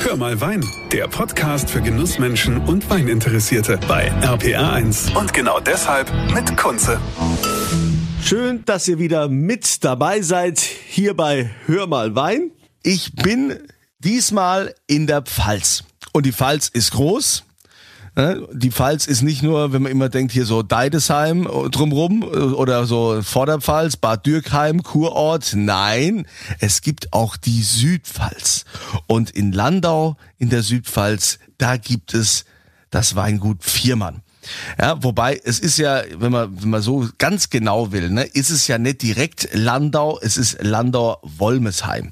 Hör mal Wein, der Podcast für Genussmenschen und Weininteressierte bei RPR1. Und genau deshalb mit Kunze. Schön, dass ihr wieder mit dabei seid hier bei Hör mal Wein. Ich bin diesmal in der Pfalz. Und die Pfalz ist groß. Die Pfalz ist nicht nur, wenn man immer denkt, hier so Deidesheim drumrum oder so Vorderpfalz, Bad Dürkheim, Kurort. Nein, es gibt auch die Südpfalz. Und in Landau in der Südpfalz, da gibt es das Weingut Viermann. Ja, wobei es ist ja, wenn man, wenn man so ganz genau will, ne, ist es ja nicht direkt Landau, es ist Landau-Wolmesheim.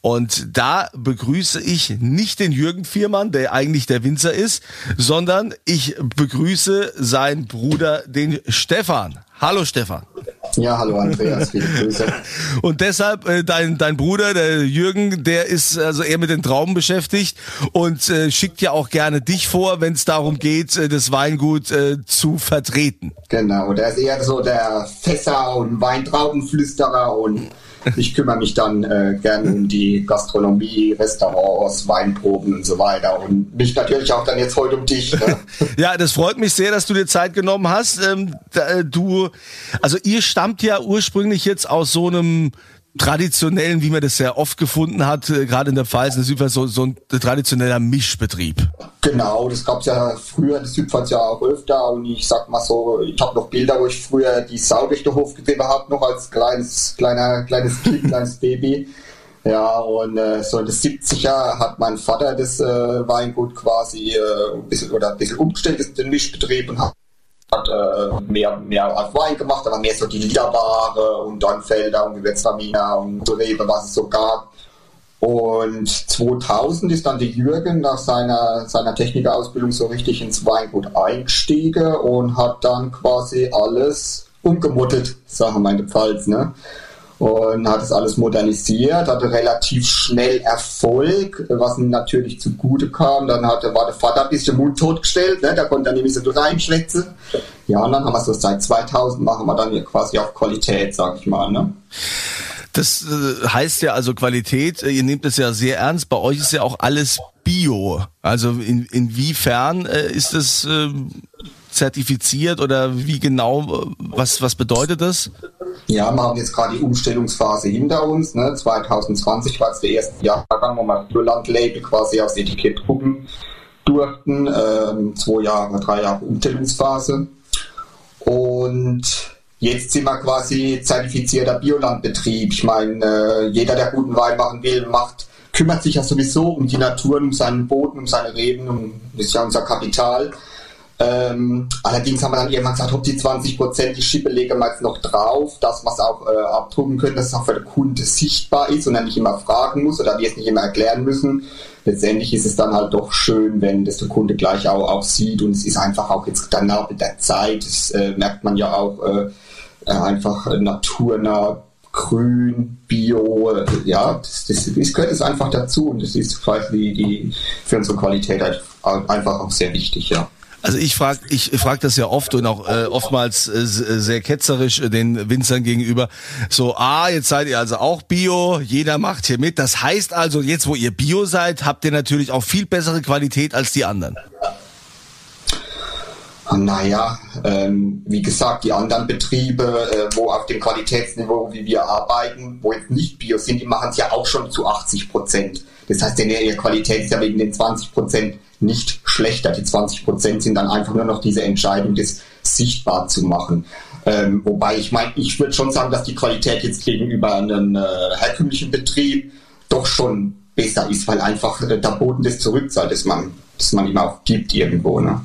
Und da begrüße ich nicht den Jürgen Viermann, der eigentlich der Winzer ist, sondern ich begrüße seinen Bruder, den Stefan. Hallo Stefan. Ja, hallo Andreas, viele Grüße. Und deshalb äh, dein dein Bruder, der Jürgen, der ist also eher mit den Trauben beschäftigt und äh, schickt ja auch gerne dich vor, wenn es darum geht, äh, das Weingut äh, zu vertreten. Genau, der ist eher so der Fässer und Weintraubenflüsterer und ich kümmere mich dann äh, gerne um die Gastronomie, Restaurants, Weinproben und so weiter. Und mich natürlich auch dann jetzt heute um dich. Ne? ja, das freut mich sehr, dass du dir Zeit genommen hast. Ähm, äh, du, also ihr stammt ja ursprünglich jetzt aus so einem traditionellen, wie man das sehr oft gefunden hat, äh, gerade in der Pfalz, in der Südpfalz, so, so ein traditioneller Mischbetrieb. Genau, das gab es ja früher in der Südpfalz ja auch öfter und ich sag mal so, ich habe noch Bilder, wo ich früher die Sau durch den Hof getrieben habe, noch als kleines, kleiner, kleines Kind, kleines Baby. Ja, und äh, so in den 70er hat mein Vater das äh, Weingut quasi äh, ein bisschen oder ein bisschen umgestellt, den Mischbetrieb und hat hat äh, mehr, mehr auf Wein gemacht, aber mehr so die Liederware und dann Felder und Gewürztraminer und so Rebe, was es so gab. Und 2000 ist dann die Jürgen nach seiner, seiner Technikerausbildung so richtig ins Weingut eingestiegen und hat dann quasi alles umgemuttelt, sagen wir Pfalz. Ne? Und hat das alles modernisiert, hatte relativ schnell Erfolg, was ihm natürlich zugute kam. Dann hatte, war der Vater ein bisschen mundtot gestellt, ne? da konnte er nämlich so reinschwätzen. Ja, und dann haben wir so seit 2000 machen wir dann hier quasi auf Qualität, sag ich mal. Ne? Das äh, heißt ja also Qualität, äh, ihr nehmt es ja sehr ernst, bei euch ist ja auch alles Bio. Also in, inwiefern äh, ist es äh, zertifiziert oder wie genau, was, was bedeutet das? Ja, wir haben jetzt gerade die Umstellungsphase hinter uns. Ne? 2020 war es der erste Jahrgang, wo wir Irland-Label quasi aufs Etikett drucken durften. Ähm, zwei Jahre, drei Jahre Umstellungsphase. Und jetzt sind wir quasi zertifizierter Biolandbetrieb. Ich meine, äh, jeder, der guten Wein machen will, macht, kümmert sich ja sowieso um die Natur, um seinen Boden, um seine Reben, um, das ist ja unser Kapital. Ähm, allerdings haben wir dann irgendwann gesagt, ob die 20 Prozent, die Schippe legen wir jetzt noch drauf, dass wir es auch äh, abdrucken können, dass es auch für den Kunde sichtbar ist und er nicht immer fragen muss oder wir es nicht immer erklären müssen. Letztendlich ist es dann halt doch schön, wenn das der Kunde gleich auch, auch sieht und es ist einfach auch jetzt danach mit der Zeit, das äh, merkt man ja auch äh, äh einfach naturnah, grün, bio, äh, ja, das, das, das gehört es einfach dazu und das ist quasi die, für unsere Qualität einfach auch sehr wichtig, ja. Also ich frage ich frag das ja oft und auch äh, oftmals äh, sehr ketzerisch äh, den Winzern gegenüber. So, ah, jetzt seid ihr also auch Bio, jeder macht hier mit. Das heißt also, jetzt wo ihr Bio seid, habt ihr natürlich auch viel bessere Qualität als die anderen. Naja, ähm, wie gesagt, die anderen Betriebe, äh, wo auf dem Qualitätsniveau, wie wir arbeiten, wo jetzt nicht Bio sind, die machen es ja auch schon zu 80 Prozent. Das heißt, denn ihre Qualität ist ja wegen den 20 Prozent nicht schlechter. Die 20 Prozent sind dann einfach nur noch diese Entscheidung, das sichtbar zu machen. Ähm, wobei ich meine, ich würde schon sagen, dass die Qualität jetzt gegenüber einem äh, herkömmlichen Betrieb doch schon besser ist, weil einfach äh, der Boden das zurückzahlt, das man, das man ihm auch gibt irgendwo. Ne?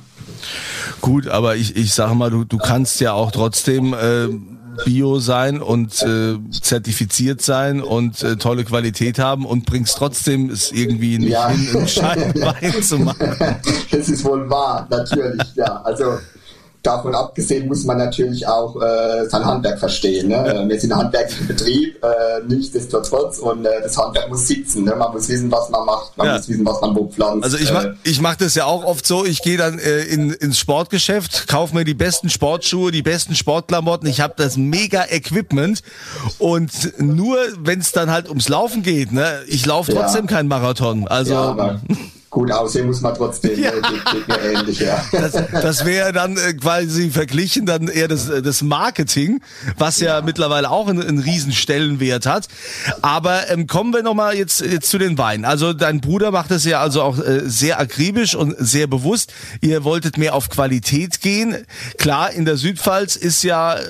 Gut, aber ich, ich sage mal, du, du kannst ja auch trotzdem äh, Bio sein und äh, zertifiziert sein und äh, tolle Qualität haben und bringst trotzdem es irgendwie nicht ja. hin, einen Scheibenwein zu machen. Das ist wohl wahr, natürlich, ja. Also davon abgesehen muss man natürlich auch äh, sein Handwerk verstehen. Ne? Wir sind ein handwerklicher Betrieb, äh, nichtsdestotrotz und äh, das Handwerk muss sitzen. Ne? Man muss wissen, was man macht, man ja. muss wissen, was man wo pflanzt. Also ich mach, äh. ich mach das ja auch oft so, ich gehe dann äh, in, ins Sportgeschäft, kaufe mir die besten Sportschuhe, die besten Sportklamotten, ich habe das mega Equipment und nur wenn es dann halt ums Laufen geht, ne, ich laufe trotzdem ja. kein Marathon. Also ja, gut aussehen muss man trotzdem. Ja. Äh, ähnlich, ja. Das, das wäre dann äh, quasi verglichen dann eher das, äh, das Marketing, was ja, ja. mittlerweile auch einen, einen riesen Stellenwert hat. Aber ähm, kommen wir nochmal jetzt, jetzt zu den Weinen. Also dein Bruder macht das ja also auch äh, sehr akribisch und sehr bewusst. Ihr wolltet mehr auf Qualität gehen. Klar, in der Südpfalz ist ja äh,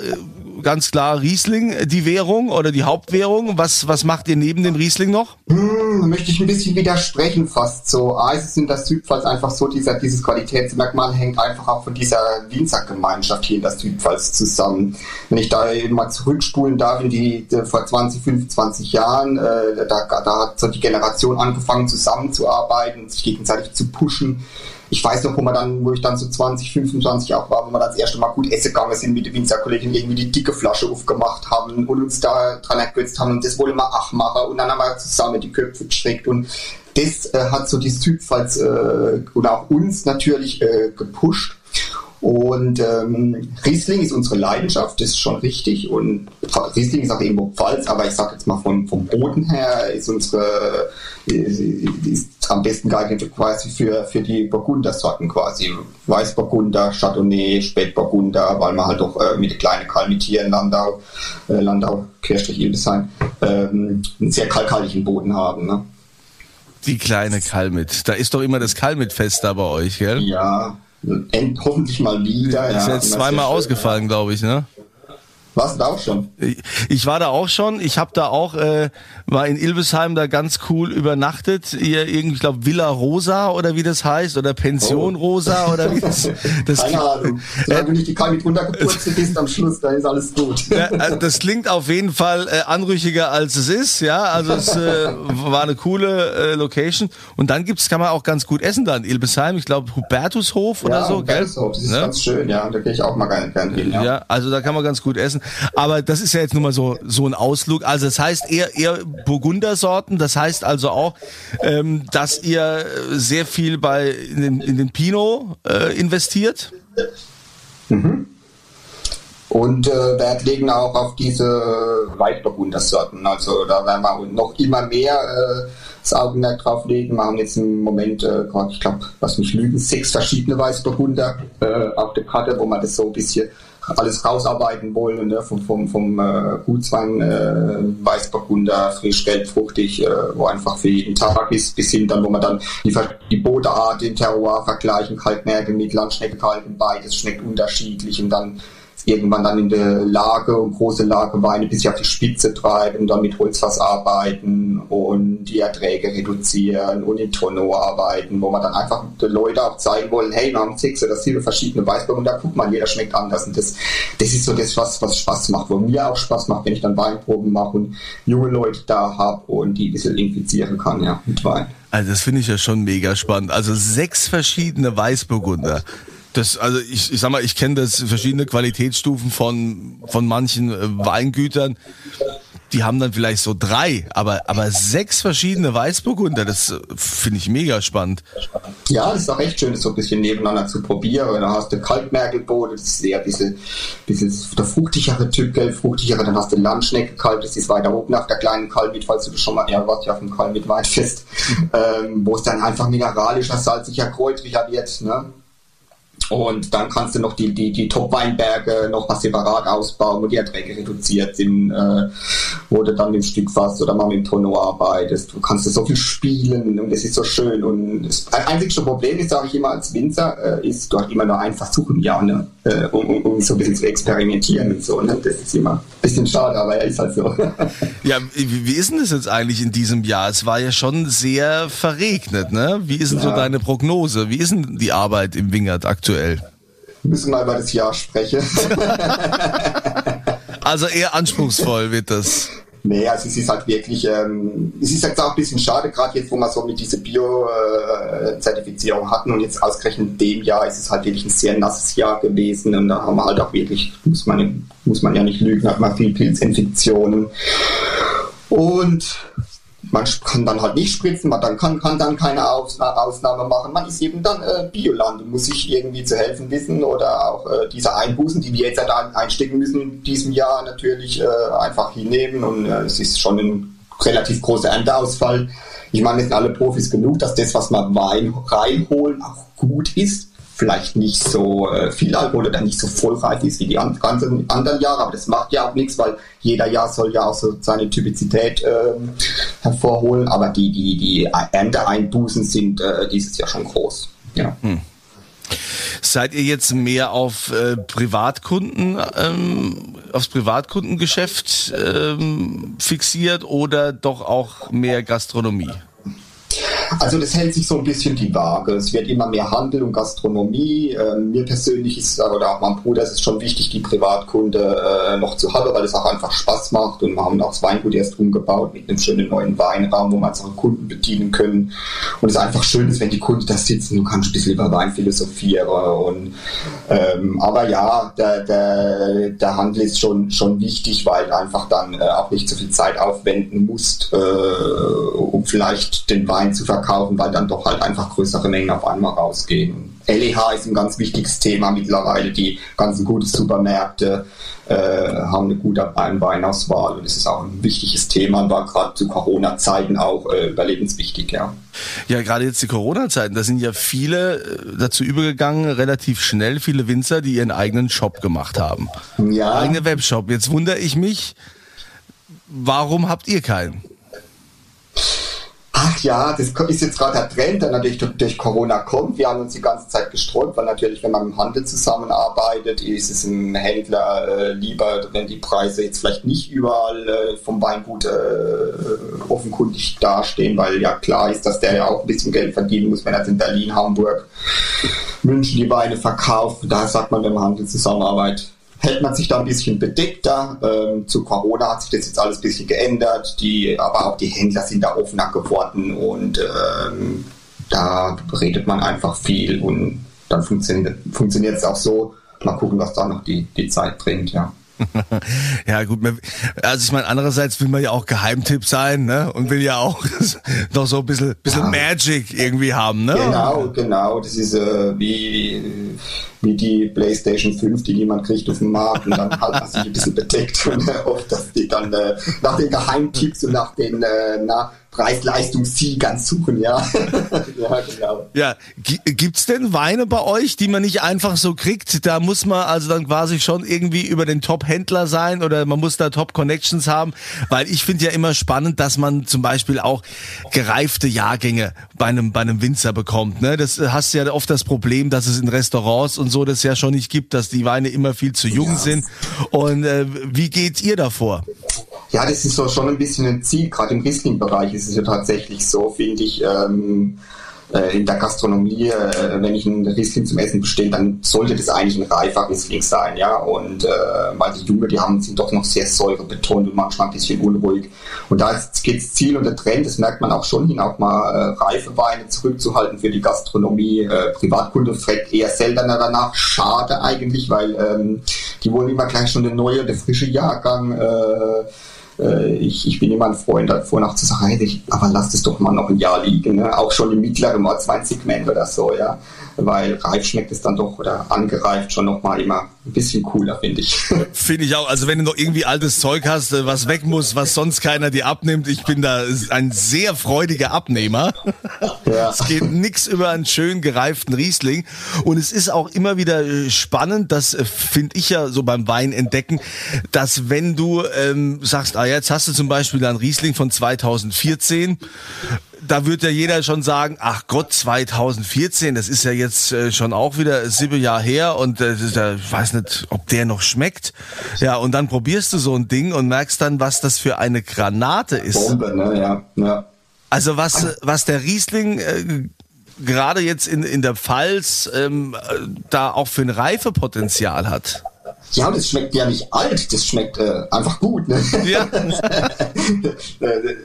ganz klar Riesling die Währung oder die Hauptwährung. Was, was macht ihr neben dem Riesling noch? Hm, möchte ich ein bisschen widersprechen fast so. A, ist es in der Südpfalz einfach so, dieser, dieses Qualitätsmerkmal hängt einfach auch von dieser Winzergemeinschaft hier in der Südpfalz zusammen. Wenn ich da eben mal zurückspulen darf in die, die vor 20, 25 Jahren, äh, da, da hat so die Generation angefangen zusammenzuarbeiten, sich gegenseitig zu pushen ich weiß noch, wo man dann, wo ich dann so 20, 25 auch war, wo wir das erste Mal gut essen gegangen sind mit den Winzerkollegen, irgendwie die dicke Flasche aufgemacht haben und uns da dran ergötzt haben. Und das wollen wir auch machen. Und dann haben wir zusammen die Köpfe gestreckt und das äh, hat so die Südpfalz äh, und auch uns natürlich äh, gepusht und ähm, Riesling ist unsere Leidenschaft, das ist schon richtig. Und Riesling ist auch irgendwo Pfalz, aber ich sage jetzt mal vom, vom Boden her ist unsere ist, am besten geeignet quasi für, für die Burgundersorten quasi. Weißburgunder, Chardonnay, Spätburgunder, weil man halt auch äh, mit den kleinen Kalmitieren, Landau, äh, Landau, Querstrich Ildesheim, ähm, einen sehr kalkhaltigen Boden haben. Ne? Die kleine Kalmit. Da ist doch immer das Kalmit-Fest da bei euch, gell? Ja, End, hoffentlich mal wieder. Ist ja, jetzt zweimal ausgefallen, glaube ich, ne? Warst du da auch schon? Ich war da auch schon. Ich habe da auch äh, war in Ilvesheim da ganz cool übernachtet. Irgendwie, ich glaube Villa Rosa oder wie das heißt oder Pension oh. Rosa oder wie das. das Keine Ahnung. Solange äh, du nicht die Kalmit runtergepurzelt bist am Schluss, dann ist alles gut. Ja, also das klingt auf jeden Fall äh, anrüchiger als es ist. Ja, also es äh, war eine coole äh, Location. Und dann gibt's kann man auch ganz gut essen da in Ilbesheim. Ich glaube Hubertushof oder ja, so. Hubertushof, das ist ne? ganz schön. Ja, da gehe ich auch mal gerne, gerne hin. Ja. ja, also da kann man ganz gut essen. Aber das ist ja jetzt nur mal so, so ein Ausflug. Also das heißt eher, eher Burgundersorten. Das heißt also auch, ähm, dass ihr sehr viel bei in den, in den Pinot äh, investiert. Mhm. Und äh, Wert legen auch auf diese Weißburgundersorten. Also da werden wir noch immer mehr äh, das Augenmerk drauf legen. Wir haben jetzt im Moment, äh, ich glaube, was mich lügen, sechs verschiedene Weißburgunder äh, auf der Karte, wo man das so ein bisschen alles rausarbeiten wollen, ne? vom, vom, vom äh, Gutswein, äh, Weißburgunder, frisch, gelb, fruchtig, äh, wo einfach für jeden Tag ist, bis hin dann, wo man dann die, die Bodeart, den Terroir vergleichen, Kaltmerkel mit Landschnecke, Kalten, beides schmeckt unterschiedlich und dann irgendwann dann in der Lage und große Lageweine bis auf die Spitze treiben, dann mit Holzfass arbeiten und die Erträge reduzieren und in Tonneau arbeiten, wo man dann einfach den Leuten auch zeigen wollen, hey, wir haben sechs oder sieben verschiedene Weißburg und da guckt man, jeder schmeckt anders und das, das ist so das, was, was Spaß macht, wo mir auch Spaß macht, wenn ich dann Weinproben mache und junge Leute da habe und die ein bisschen infizieren kann, ja, mit Wein. Also das finde ich ja schon mega spannend. Also sechs verschiedene Weißburgunder. Das, also ich, ich sag mal, ich kenne das verschiedene Qualitätsstufen von, von manchen äh, Weingütern. Die haben dann vielleicht so drei, aber, aber sechs verschiedene Weißburgunder, das äh, finde ich mega spannend. Ja, das ist auch echt schön, das so ein bisschen nebeneinander zu probieren. Da hast du Kaltmergelboden, das ist sehr ein bisschen, bisschen der fruchtigere Typ, gelb fruchtigere. Dann hast du Landschnecke kalt, das ist weiter oben auf der kleinen Kalmit, falls du das schon mal, ja, warst ja auf dem Kalmit Weinfest, ähm, wo es dann einfach mineralischer, salziger, kräutriger wird, ne? Und dann kannst du noch die, die, die Top-Weinberge noch was separat ausbauen, wo die Erträge reduziert sind, äh, wo du dann mit dem Stückfass oder mal mit dem Tonneau arbeitest. Du kannst so viel spielen und das ist so schön. Und das einzige Problem ist, sage ich immer als Winzer, äh, ist, du hast immer nur einen Versuch im Jahr, ne? äh, um, um, um, so ein bisschen zu experimentieren und so. Ne? Das ist immer ein bisschen schade, aber er ist halt so. ja, wie, wie ist denn das jetzt eigentlich in diesem Jahr? Es war ja schon sehr verregnet, ne? Wie ist denn ja. so deine Prognose? Wie ist denn die Arbeit im Wingert aktuell? Wir müssen mal über das Jahr sprechen. also eher anspruchsvoll wird das. Nee, also es ist halt wirklich, ähm, es ist jetzt auch ein bisschen schade, gerade jetzt, wo wir so mit dieser Bio-Zertifizierung hatten und jetzt ausgerechnet in dem Jahr ist es halt wirklich ein sehr nasses Jahr gewesen und da haben wir halt auch wirklich, muss man, muss man ja nicht lügen, hat man viel Pilzinfektionen. Und man kann dann halt nicht spritzen, man dann kann, kann dann keine Ausnahme machen. Man ist eben dann äh, Bioland und muss sich irgendwie zu helfen wissen oder auch äh, diese Einbußen, die wir jetzt halt einstecken müssen in diesem Jahr natürlich äh, einfach hinnehmen und äh, es ist schon ein relativ großer Ernteausfall. Ich meine, wir sind alle Profis genug, dass das, was wir Wein reinholen, auch gut ist vielleicht nicht so äh, viel Alkohol oder nicht so vollreif ist wie die ganzen anderen Jahre, aber das macht ja auch nichts, weil jeder Jahr soll ja auch so seine Typizität äh, hervorholen, aber die, die, die Ernteeinbußen sind äh, dieses Jahr schon groß. Ja. Hm. Seid ihr jetzt mehr auf äh, Privatkunden, ähm, aufs Privatkundengeschäft ähm, fixiert oder doch auch mehr Gastronomie? Also das hält sich so ein bisschen die Waage. Es wird immer mehr Handel und Gastronomie. Ähm, mir persönlich ist, oder auch meinem Bruder, ist es schon wichtig, die Privatkunde äh, noch zu haben, weil es auch einfach Spaß macht. Und wir haben auch das Weingut erst umgebaut mit einem schönen neuen Weinraum, wo wir unsere Kunden bedienen können. Und es ist einfach schön wenn die Kunden da sitzen, du kannst ein bisschen über Wein philosophieren. Und, ähm, aber ja, der, der, der Handel ist schon, schon wichtig, weil einfach dann äh, auch nicht so viel Zeit aufwenden musst, äh, um vielleicht den Wein zu verkaufen verkaufen, weil dann doch halt einfach größere Mengen auf einmal rausgehen. LEH ist ein ganz wichtiges Thema mittlerweile. Die ganzen guten Supermärkte äh, haben eine gute Weinauswahl und es ist auch ein wichtiges Thema und war gerade zu Corona-Zeiten auch äh, überlebenswichtig, ja. Ja, gerade jetzt die Corona-Zeiten, da sind ja viele äh, dazu übergegangen, relativ schnell, viele Winzer, die ihren eigenen Shop gemacht haben. Ja. Eigene Webshop. Jetzt wundere ich mich, warum habt ihr keinen? Ach ja, das ist jetzt gerade der Trend, der natürlich durch Corona kommt. Wir haben uns die ganze Zeit gesträubt, weil natürlich, wenn man im Handel zusammenarbeitet, ist es einem Händler äh, lieber, wenn die Preise jetzt vielleicht nicht überall äh, vom Weingut äh, offenkundig dastehen, weil ja klar ist, dass der ja auch ein bisschen Geld verdienen muss, wenn er in Berlin, Hamburg, München die Weine verkauft. Da sagt man, wenn man Handel zusammenarbeitet, hält man sich da ein bisschen bedeckter. Ähm, zu Corona hat sich das jetzt alles ein bisschen geändert. Die, aber auch die Händler sind da offener geworden und ähm, da redet man einfach viel und dann funktioniert es auch so. Mal gucken, was da noch die, die Zeit bringt, ja. ja, gut. Also ich meine, andererseits will man ja auch Geheimtipp sein, ne? Und will ja auch noch so ein bisschen, bisschen ja. Magic irgendwie haben, ne? Genau, genau. Das ist äh, wie, wie die PlayStation 5, die niemand kriegt auf dem Markt und dann halt man sich ein bisschen bedeckt und äh, oft, dass die dann äh, nach den Geheimtipps und nach den äh, na, Preis-Leistungs-Ziel ganz suchen, ja. ja, genau. Ja, gibt's denn Weine bei euch, die man nicht einfach so kriegt? Da muss man also dann quasi schon irgendwie über den Top-Händler sein oder man muss da Top-Connections haben, weil ich finde ja immer spannend, dass man zum Beispiel auch gereifte Jahrgänge bei einem, bei einem Winzer bekommt. Ne? Das hast ja oft das Problem, dass es in Restaurants und so das ja schon nicht gibt, dass die Weine immer viel zu jung ja. sind. Und äh, wie geht ihr davor? Ja, das ist so schon ein bisschen ein Ziel. Gerade im Riesling-Bereich ist es ja tatsächlich so, finde ich, ähm, äh, in der Gastronomie, äh, wenn ich einen Riesling zum Essen bestelle, dann sollte das eigentlich ein reifer Riesling sein, ja. Und äh, weil die Junge, die haben, sind doch noch sehr säurebetont und manchmal ein bisschen unruhig. Und da geht das Ziel und der Trend, das merkt man auch schon hin, auch mal äh, reife Weine zurückzuhalten für die Gastronomie. Äh, Privatkunde fragt eher seltener danach. Schade eigentlich, weil ähm, die wollen immer gleich schon den neue, der frische Jahrgang. Äh, äh, ich, ich bin immer ein Freund davor, nach zu sagen, hey, aber lass das doch mal noch ein Jahr liegen, ne? auch schon im mittleren Ortsweinsegment oder so, ja weil reif schmeckt es dann doch oder angereift schon nochmal immer ein bisschen cooler, finde ich. Finde ich auch. Also wenn du noch irgendwie altes Zeug hast, äh, was weg muss, was sonst keiner dir abnimmt, ich bin da ein sehr freudiger Abnehmer. Ja. Es geht nix über einen schön gereiften Riesling. Und es ist auch immer wieder äh, spannend, das äh, finde ich ja so beim Wein entdecken, dass wenn du ähm, sagst, ah jetzt hast du zum Beispiel einen Riesling von 2014 da wird ja jeder schon sagen, ach Gott, 2014, das ist ja jetzt schon auch wieder sieben Jahre her und äh, ich weiß nicht, ob der noch schmeckt. Ja, und dann probierst du so ein Ding und merkst dann, was das für eine Granate ist. Bombe, ne? Ja, ja. Also was, was der Riesling äh, gerade jetzt in, in der Pfalz ähm, da auch für ein Reifepotenzial hat. Ja, das schmeckt ja nicht alt, das schmeckt äh, einfach gut. Ne? Ja. Äh, äh,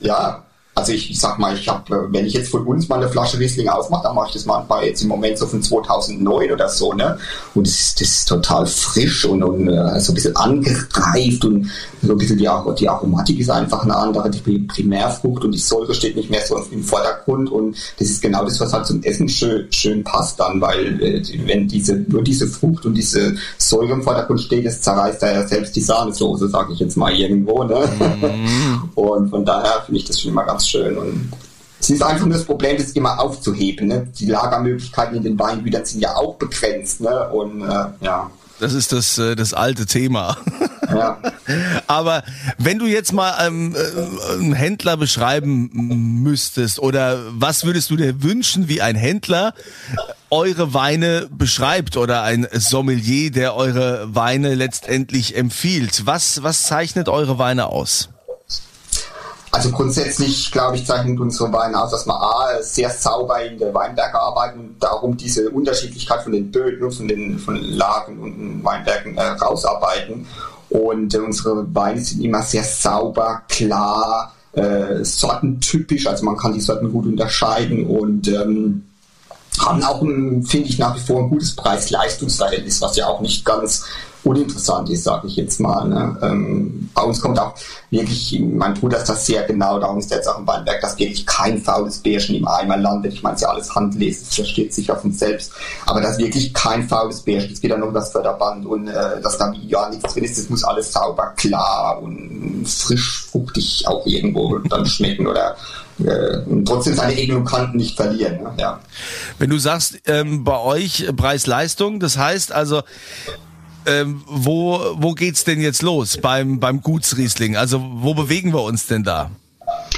ja, also ich, ich sag mal, ich habe, wenn ich jetzt von uns mal eine Flasche Riesling aufmache, dann mache ich das manchmal jetzt im Moment so von 2009 oder so, ne? Und das ist, das ist total frisch und, und uh, so ein bisschen angereift und so ein bisschen die, die Aromatik ist einfach eine andere, die Primärfrucht und die Säure steht nicht mehr so im Vordergrund und das ist genau das, was halt zum Essen schön, schön passt dann, weil äh, wenn diese, nur diese Frucht und diese Säure im Vordergrund steht, das zerreißt da ja selbst die Sahnesoße, sage ich jetzt mal irgendwo, ne? Mm. Und von daher finde ich das schon immer ganz ganz schön. Und es ist einfach nur das Problem, das immer aufzuheben. Ne? Die Lagermöglichkeiten in den Weingütern sind ja auch begrenzt. Ne? Und äh, ja. Das ist das, äh, das alte Thema. Ja. Aber wenn du jetzt mal ähm, äh, einen Händler beschreiben müsstest oder was würdest du dir wünschen, wie ein Händler eure Weine beschreibt oder ein Sommelier, der eure Weine letztendlich empfiehlt? Was, was zeichnet eure Weine aus? Also grundsätzlich, glaube ich, zeichnet unsere Weine aus, dass wir A, sehr sauber in der Weinberge arbeiten und darum diese Unterschiedlichkeit von den Böden, von den von Lagen und Weinbergen äh, rausarbeiten. Und äh, unsere Weine sind immer sehr sauber, klar, äh, sortentypisch, also man kann die Sorten gut unterscheiden und ähm, haben auch, finde ich, nach wie vor ein gutes Preis-Leistungs-Verhältnis, was ja auch nicht ganz uninteressant ist, sage ich jetzt mal. Ne? Ähm, bei uns kommt auch wirklich, mein Bruder ist das sehr genau, darum ist jetzt auch im Weinberg, dass wirklich kein faules Bärchen im Eimer landet. Ich meine, es ist ja alles handlesen, das versteht sich auf uns selbst. Aber dass wirklich kein faules Bärchen, es geht ja noch um das Förderband und äh, dass da ja nichts drin ist, das muss alles sauber, klar und frisch, fruchtig auch irgendwo dann schmecken oder äh, und trotzdem seine Ecken Kanten nicht verlieren. Ne? Ja. Wenn du sagst, ähm, bei euch Preis-Leistung, das heißt also, ähm, wo, wo geht's denn jetzt los beim, beim Gutsriesling? Also wo bewegen wir uns denn da?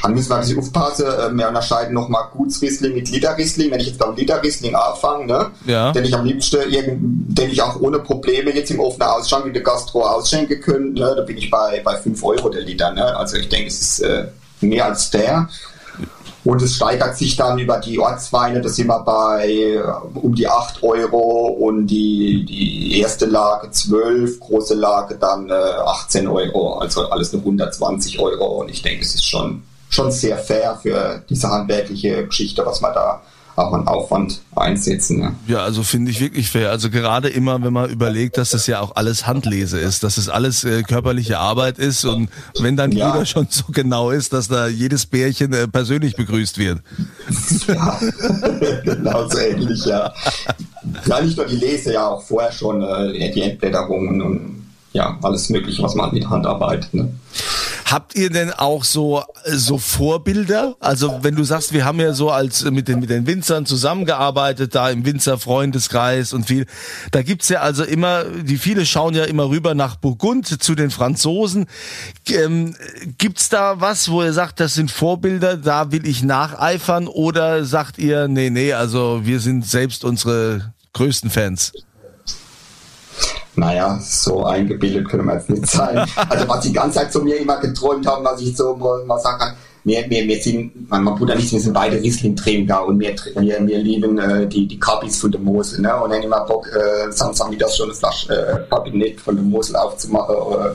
Dann müssen wir ein bisschen aufpassen. Äh, wir unterscheiden nochmal Gutsriesling mit Literriesling. Wenn ich jetzt beim Literriesling anfange, ne, ja. den ich am liebsten, den ich auch ohne Probleme jetzt im offenen Ausschank in der Gastro ausschenken könnte, ne, da bin ich bei, bei 5 Euro der Liter. Ne? Also ich denke, es ist äh, mehr als fair. Und es steigert sich dann über die Ortsweine, da sind wir bei äh, um die 8 Euro. Und die, die erste Lage 12, große Lage dann äh, 18 Euro, also alles nur 120 Euro. Und ich denke, es ist schon, schon sehr fair für diese handwerkliche Geschichte, was man da auch an Aufwand einsetzen. Ne? Ja, also finde ich wirklich fair. Also gerade immer, wenn man überlegt, dass das ja auch alles Handlese ist, dass es das alles äh, körperliche Arbeit ist und wenn dann ja. jeder schon so genau ist, dass da jedes Bärchen äh, persönlich begrüßt wird. Ja, genau so ähnlich, ja. Ja, nicht nur die Lese, ja auch vorher schon äh, die Entblätterungen und ja, alles Mögliche, was man mit Hand arbeitet. Ne? Habt ihr denn auch so, so Vorbilder? Also wenn du sagst, wir haben ja so als mit den, mit den Winzern zusammengearbeitet, da im Winzerfreundeskreis und viel. Da gibt's ja also immer, die viele schauen ja immer rüber nach Burgund zu den Franzosen. Ähm, gibt's da was, wo ihr sagt, das sind Vorbilder, da will ich nacheifern? Oder sagt ihr, nee, nee, also wir sind selbst unsere größten Fans? Naja, so eingebildet können wir jetzt nicht sein. Also was die ganze Zeit zu mir immer geträumt haben, was ich so mal sagen kann, wir, wir, wir sind, mein Bruder und ich, wir sind beide Riesling-Träger und wir, wir, wir lieben äh, die, die Kabis von der Mosel. Ne? Und dann immer Bock, äh, Samstag wieder so eine Flasche äh, Kabinett von der Mosel aufzumachen äh,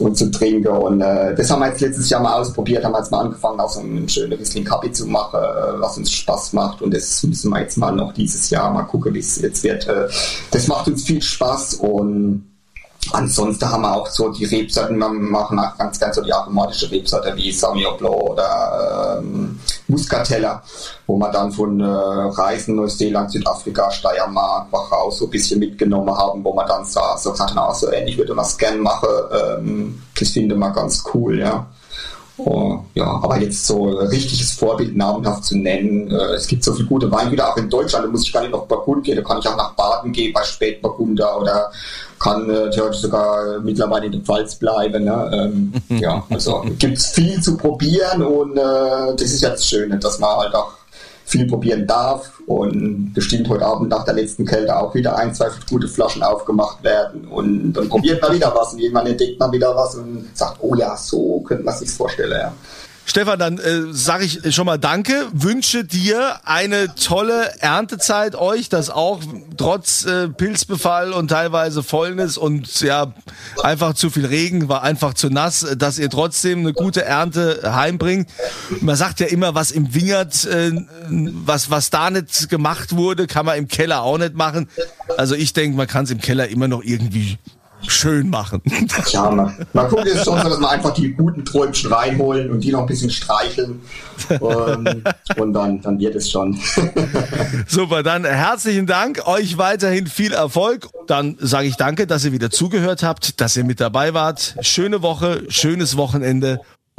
und zu trinken. Und äh, das haben wir jetzt letztes Jahr mal ausprobiert, haben wir jetzt mal angefangen, auch so einen schönen Riesling Kabi zu machen, äh, was uns Spaß macht. Und das müssen wir jetzt mal noch dieses Jahr mal gucken, wie es jetzt wird. Äh, das macht uns viel Spaß und Ansonsten haben wir auch so die Rebsorten, wir machen auch ganz, ganz so die aromatische Rebsorte wie Sauvignon Blanc oder ähm, Muscatella, wo wir dann von äh, Reisen Neuseeland, Südafrika, Steiermark, Wachau so ein bisschen mitgenommen haben, wo man dann so, so gesagt haben, so ähnlich würde man gerne machen. Ähm, das finde wir ganz cool, ja. Oh, ja, aber jetzt so richtiges Vorbild namhaft zu nennen, äh, es gibt so viele gute Weingüter auch in Deutschland, da muss ich gar nicht nach Burgund gehen, da kann ich auch nach Baden gehen bei Spätburgunder oder kann äh, theoretisch sogar mittlerweile in der Pfalz bleiben. Ne? Ähm, ja, also gibt es viel zu probieren und äh, das ist ja das Schöne, dass man halt auch viel probieren darf und bestimmt heute Abend nach der letzten Kälte auch wieder ein, zwei gute Flaschen aufgemacht werden und dann probiert man wieder was und jemand entdeckt man wieder was und sagt, oh ja, so könnte man sich vorstellen. Ja. Stefan, dann äh, sage ich schon mal Danke, wünsche dir eine tolle Erntezeit euch, dass auch trotz äh, Pilzbefall und teilweise Fäulnis und ja einfach zu viel Regen, war einfach zu nass, dass ihr trotzdem eine gute Ernte heimbringt. Man sagt ja immer, was im Wingert, äh, was was da nicht gemacht wurde, kann man im Keller auch nicht machen. Also ich denke, man kann es im Keller immer noch irgendwie schön machen. Ja, man guckt es schon so, dass man einfach die guten Träumchen reinholen und die noch ein bisschen streicheln. Ähm, und dann, dann wird es schon. Super, dann herzlichen Dank. Euch weiterhin viel Erfolg. Dann sage ich danke, dass ihr wieder zugehört habt, dass ihr mit dabei wart. Schöne Woche, schönes Wochenende